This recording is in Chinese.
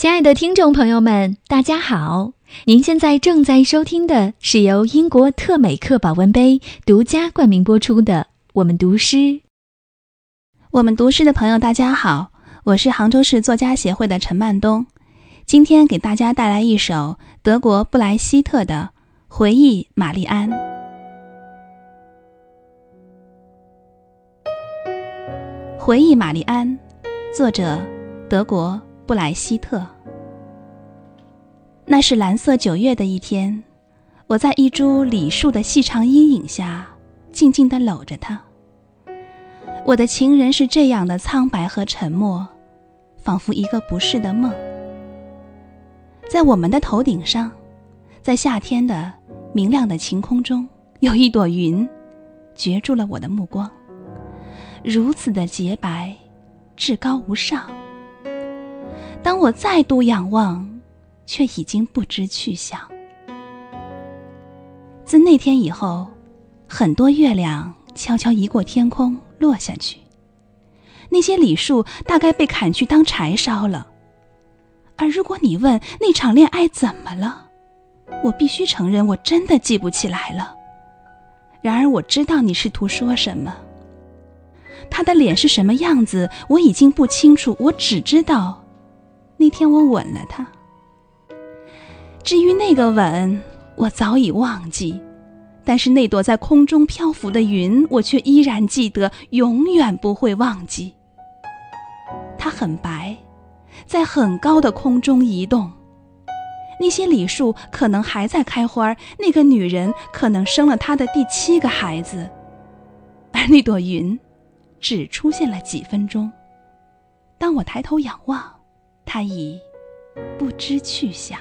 亲爱的听众朋友们，大家好！您现在正在收听的是由英国特美克保温杯独家冠名播出的《我们读诗》。我们读诗的朋友，大家好，我是杭州市作家协会的陈曼东，今天给大家带来一首德国布莱希特的《回忆玛丽安》。回忆玛丽安，作者德国布莱希特。那是蓝色九月的一天，我在一株李树的细长阴影下，静静地搂着她。我的情人是这样的苍白和沉默，仿佛一个不是的梦。在我们的头顶上，在夏天的明亮的晴空中，有一朵云，攫住了我的目光。如此的洁白，至高无上。当我再度仰望，却已经不知去向。自那天以后，很多月亮悄悄移过天空。落下去，那些李树大概被砍去当柴烧了。而如果你问那场恋爱怎么了，我必须承认，我真的记不起来了。然而我知道你试图说什么。他的脸是什么样子，我已经不清楚。我只知道，那天我吻了他。至于那个吻，我早已忘记。但是那朵在空中漂浮的云，我却依然记得，永远不会忘记。它很白，在很高的空中移动。那些李树可能还在开花，那个女人可能生了她的第七个孩子，而那朵云，只出现了几分钟。当我抬头仰望，他已不知去向。